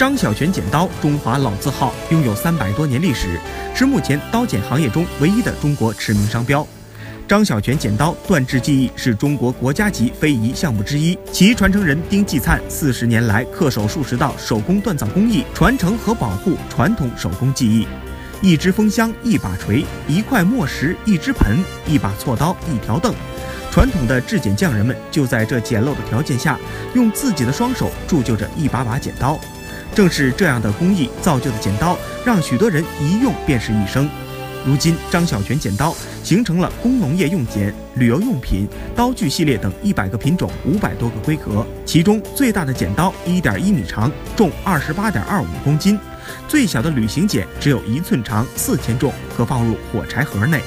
张小泉剪刀，中华老字号，拥有三百多年历史，是目前刀剪行业中唯一的中国驰名商标。张小泉剪刀锻制技艺是中国国家级非遗项目之一，其传承人丁继灿四十年来恪守数十道手工锻造工艺，传承和保护传统手工技艺。一只风箱，一把锤，一块磨石，一只盆，一把锉刀，一条凳。传统的制剪匠人们就在这简陋的条件下，用自己的双手铸就着一把把剪刀。正是这样的工艺造就的剪刀，让许多人一用便是一生。如今，张小泉剪刀形成了工农业用剪、旅游用品、刀具系列等一百个品种、五百多个规格。其中最大的剪刀一点一米长，重二十八点二五公斤；最小的旅行剪只有一寸长，四千重，可放入火柴盒内。